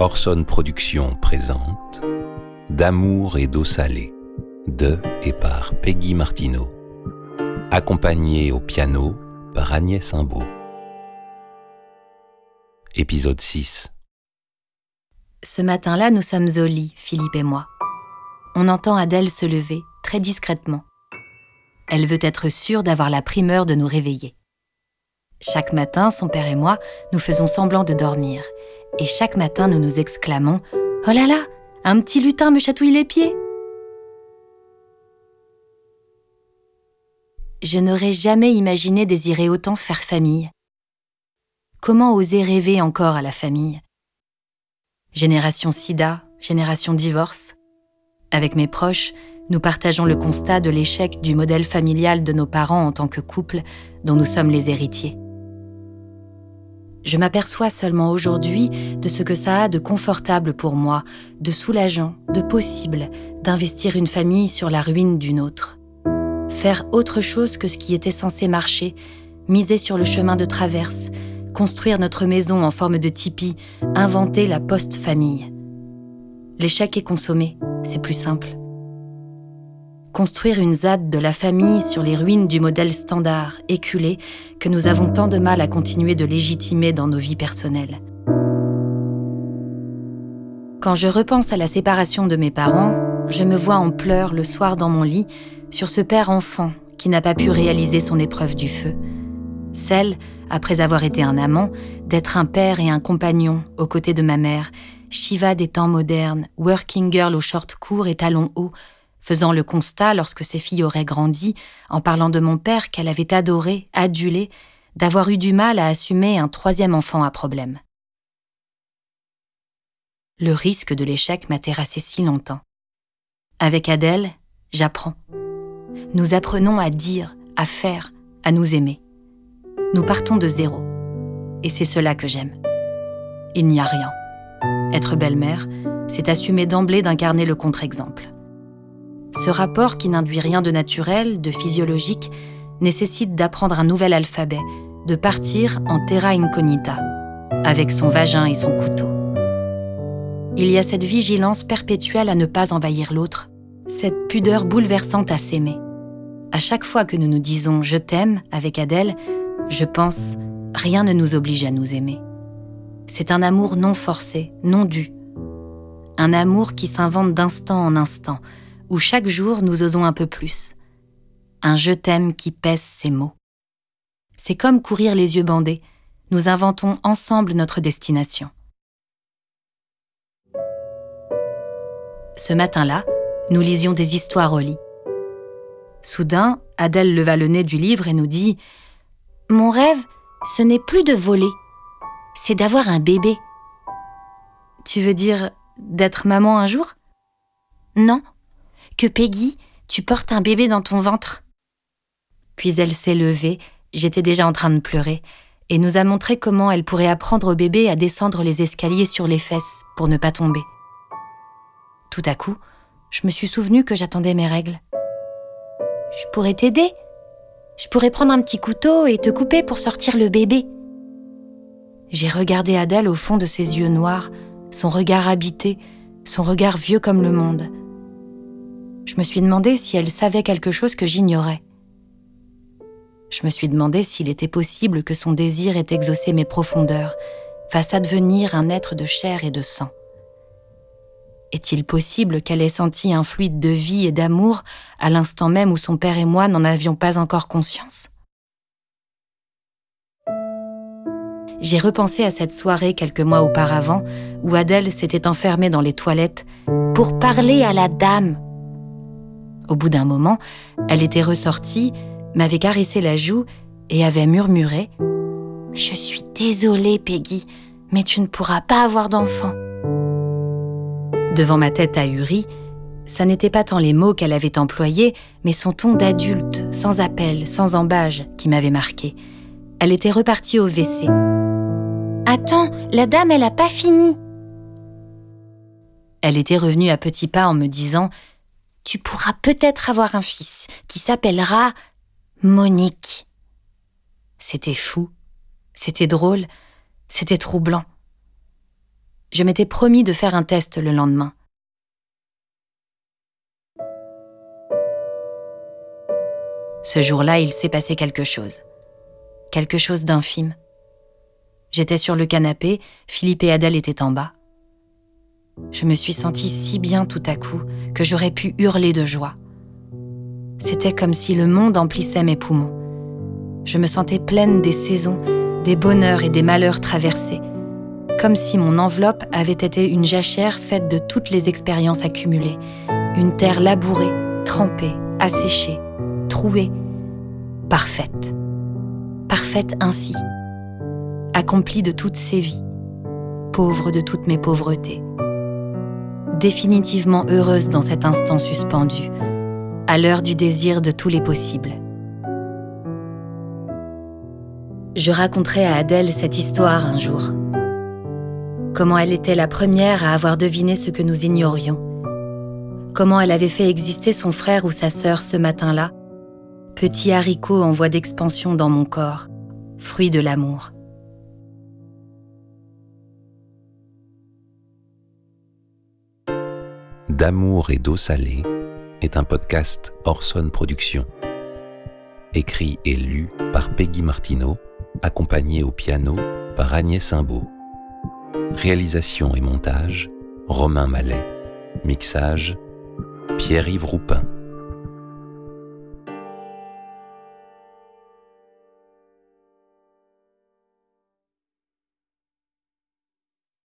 Orson Productions présente D'amour et d'eau salée de et par Peggy Martineau, accompagnée au piano par Agnès Imbeau. Épisode 6 Ce matin-là, nous sommes au lit, Philippe et moi. On entend Adèle se lever, très discrètement. Elle veut être sûre d'avoir la primeur de nous réveiller. Chaque matin, son père et moi, nous faisons semblant de dormir. Et chaque matin, nous nous exclamons ⁇ Oh là là Un petit lutin me chatouille les pieds !⁇ Je n'aurais jamais imaginé désirer autant faire famille. Comment oser rêver encore à la famille? Génération sida, génération divorce. Avec mes proches, nous partageons le constat de l'échec du modèle familial de nos parents en tant que couple dont nous sommes les héritiers. Je m'aperçois seulement aujourd'hui de ce que ça a de confortable pour moi, de soulageant, de possible, d'investir une famille sur la ruine d'une autre. Faire autre chose que ce qui était censé marcher, miser sur le chemin de traverse, construire notre maison en forme de tipi, inventer la post-famille. L'échec est consommé, c'est plus simple construire une ZAD de la famille sur les ruines du modèle standard, éculé, que nous avons tant de mal à continuer de légitimer dans nos vies personnelles. Quand je repense à la séparation de mes parents, je me vois en pleurs le soir dans mon lit sur ce père enfant qui n'a pas pu réaliser son épreuve du feu. Celle, après avoir été un amant, d'être un père et un compagnon aux côtés de ma mère, Shiva des temps modernes, working girl aux shorts courts et talons hauts, faisant le constat, lorsque ses filles auraient grandi, en parlant de mon père qu'elle avait adoré, adulé, d'avoir eu du mal à assumer un troisième enfant à problème. Le risque de l'échec m'a terrassé si longtemps. Avec Adèle, j'apprends. Nous apprenons à dire, à faire, à nous aimer. Nous partons de zéro. Et c'est cela que j'aime. Il n'y a rien. Être belle-mère, c'est assumer d'emblée d'incarner le contre-exemple. Ce rapport qui n'induit rien de naturel, de physiologique, nécessite d'apprendre un nouvel alphabet, de partir en terra incognita, avec son vagin et son couteau. Il y a cette vigilance perpétuelle à ne pas envahir l'autre, cette pudeur bouleversante à s'aimer. À chaque fois que nous nous disons je t'aime avec Adèle, je pense rien ne nous oblige à nous aimer. C'est un amour non forcé, non dû. Un amour qui s'invente d'instant en instant, où chaque jour nous osons un peu plus. Un je t'aime qui pèse ses mots. C'est comme courir les yeux bandés, nous inventons ensemble notre destination. Ce matin-là, nous lisions des histoires au lit. Soudain, Adèle leva le nez du livre et nous dit ⁇ Mon rêve, ce n'est plus de voler, c'est d'avoir un bébé. Tu veux dire d'être maman un jour? Non, que Peggy, tu portes un bébé dans ton ventre. Puis elle s'est levée, j'étais déjà en train de pleurer, et nous a montré comment elle pourrait apprendre au bébé à descendre les escaliers sur les fesses pour ne pas tomber. Tout à coup, je me suis souvenu que j'attendais mes règles. Je pourrais t'aider. Je pourrais prendre un petit couteau et te couper pour sortir le bébé. J'ai regardé Adèle au fond de ses yeux noirs, son regard habité, son regard vieux comme le monde je me suis demandé si elle savait quelque chose que j'ignorais. Je me suis demandé s'il était possible que son désir ait exaucé mes profondeurs, fasse advenir un être de chair et de sang. Est-il possible qu'elle ait senti un fluide de vie et d'amour à l'instant même où son père et moi n'en avions pas encore conscience? J'ai repensé à cette soirée quelques mois auparavant où Adèle s'était enfermée dans les toilettes pour parler à la dame au bout d'un moment, elle était ressortie, m'avait caressé la joue et avait murmuré ⁇ Je suis désolée, Peggy, mais tu ne pourras pas avoir d'enfant. ⁇ Devant ma tête ahurie, ça n'était pas tant les mots qu'elle avait employés, mais son ton d'adulte, sans appel, sans embâge, qui m'avait marqué. Elle était repartie au WC. Attends, la dame, elle n'a pas fini. Elle était revenue à petits pas en me disant tu pourras peut-être avoir un fils qui s'appellera Monique. C'était fou, c'était drôle, c'était troublant. Je m'étais promis de faire un test le lendemain. Ce jour-là, il s'est passé quelque chose. Quelque chose d'infime. J'étais sur le canapé, Philippe et Adèle étaient en bas. Je me suis sentie si bien tout à coup que j'aurais pu hurler de joie. C'était comme si le monde emplissait mes poumons. Je me sentais pleine des saisons, des bonheurs et des malheurs traversés, comme si mon enveloppe avait été une jachère faite de toutes les expériences accumulées, une terre labourée, trempée, asséchée, trouée, parfaite. Parfaite ainsi, accomplie de toutes ses vies, pauvre de toutes mes pauvretés. Définitivement heureuse dans cet instant suspendu, à l'heure du désir de tous les possibles. Je raconterai à Adèle cette histoire un jour. Comment elle était la première à avoir deviné ce que nous ignorions. Comment elle avait fait exister son frère ou sa sœur ce matin-là, petit haricot en voie d'expansion dans mon corps, fruit de l'amour. D'amour et d'eau salée est un podcast Orson Productions. Écrit et lu par Peggy Martineau, accompagné au piano par Agnès Simbaud. Réalisation et montage, Romain Mallet. Mixage, Pierre-Yves Roupin.